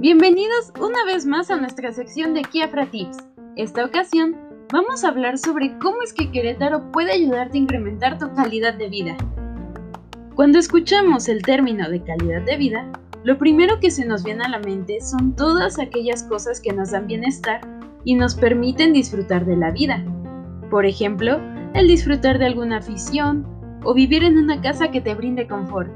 Bienvenidos una vez más a nuestra sección de Kiafra Tips. Esta ocasión vamos a hablar sobre cómo es que Querétaro puede ayudarte a incrementar tu calidad de vida. Cuando escuchamos el término de calidad de vida, lo primero que se nos viene a la mente son todas aquellas cosas que nos dan bienestar y nos permiten disfrutar de la vida. Por ejemplo, el disfrutar de alguna afición o vivir en una casa que te brinde confort.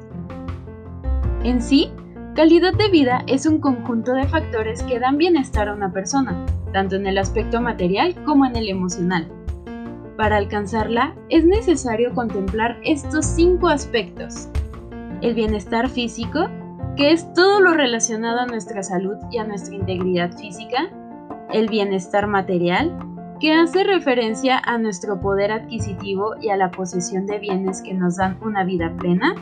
En sí, calidad de vida es un conjunto de factores que dan bienestar a una persona, tanto en el aspecto material como en el emocional. Para alcanzarla es necesario contemplar estos cinco aspectos. El bienestar físico, que es todo lo relacionado a nuestra salud y a nuestra integridad física. El bienestar material, que hace referencia a nuestro poder adquisitivo y a la posesión de bienes que nos dan una vida plena.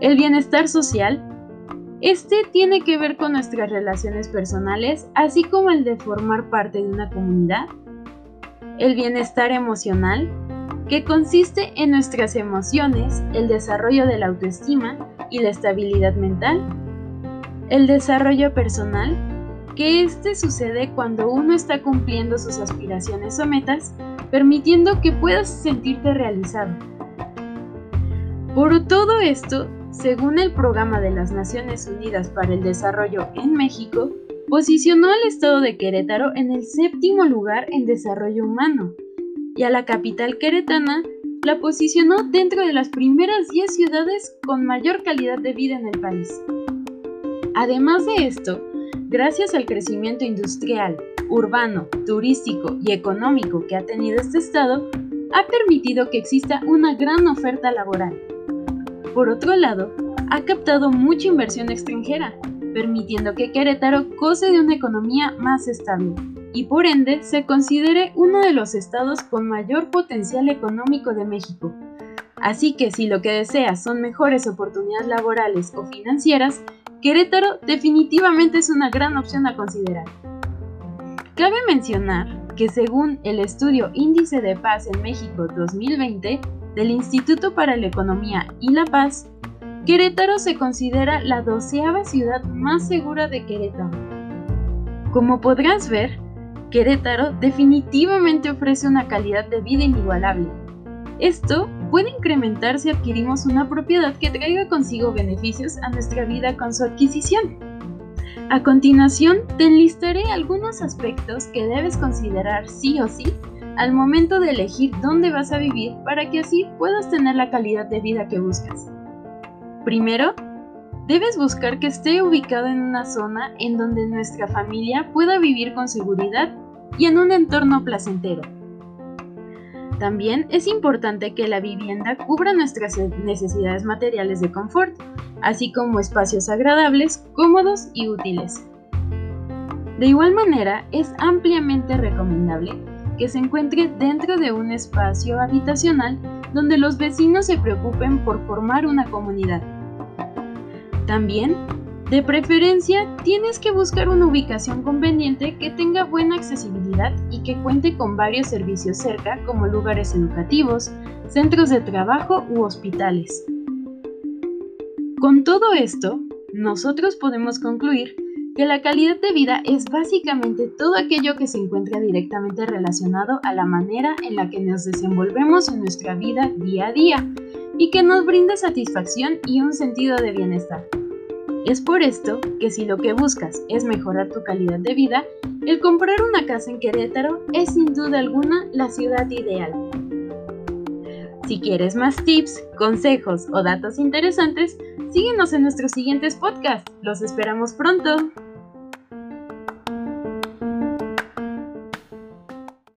El bienestar social, este tiene que ver con nuestras relaciones personales, así como el de formar parte de una comunidad. El bienestar emocional, que consiste en nuestras emociones, el desarrollo de la autoestima y la estabilidad mental. El desarrollo personal, que este sucede cuando uno está cumpliendo sus aspiraciones o metas, permitiendo que puedas sentirte realizado. Por todo esto, según el Programa de las Naciones Unidas para el Desarrollo en México, posicionó al estado de Querétaro en el séptimo lugar en desarrollo humano y a la capital queretana la posicionó dentro de las primeras 10 ciudades con mayor calidad de vida en el país. Además de esto, gracias al crecimiento industrial, urbano, turístico y económico que ha tenido este estado, ha permitido que exista una gran oferta laboral por otro lado, ha captado mucha inversión extranjera, permitiendo que Querétaro goce de una economía más estable y por ende se considere uno de los estados con mayor potencial económico de México. Así que si lo que deseas son mejores oportunidades laborales o financieras, Querétaro definitivamente es una gran opción a considerar. Cabe mencionar que según el estudio Índice de Paz en México 2020, del Instituto para la Economía y la Paz, Querétaro se considera la doceava ciudad más segura de Querétaro. Como podrás ver, Querétaro definitivamente ofrece una calidad de vida inigualable. Esto puede incrementar si adquirimos una propiedad que traiga consigo beneficios a nuestra vida con su adquisición. A continuación, te enlistaré algunos aspectos que debes considerar sí o sí al momento de elegir dónde vas a vivir para que así puedas tener la calidad de vida que buscas. Primero, debes buscar que esté ubicado en una zona en donde nuestra familia pueda vivir con seguridad y en un entorno placentero. También es importante que la vivienda cubra nuestras necesidades materiales de confort, así como espacios agradables, cómodos y útiles. De igual manera, es ampliamente recomendable que se encuentre dentro de un espacio habitacional donde los vecinos se preocupen por formar una comunidad. También, de preferencia, tienes que buscar una ubicación conveniente que tenga buena accesibilidad y que cuente con varios servicios cerca como lugares educativos, centros de trabajo u hospitales. Con todo esto, nosotros podemos concluir que la calidad de vida es básicamente todo aquello que se encuentra directamente relacionado a la manera en la que nos desenvolvemos en nuestra vida día a día y que nos brinda satisfacción y un sentido de bienestar. Es por esto que si lo que buscas es mejorar tu calidad de vida, el comprar una casa en Querétaro es sin duda alguna la ciudad ideal. Si quieres más tips, consejos o datos interesantes, síguenos en nuestros siguientes podcasts. Los esperamos pronto.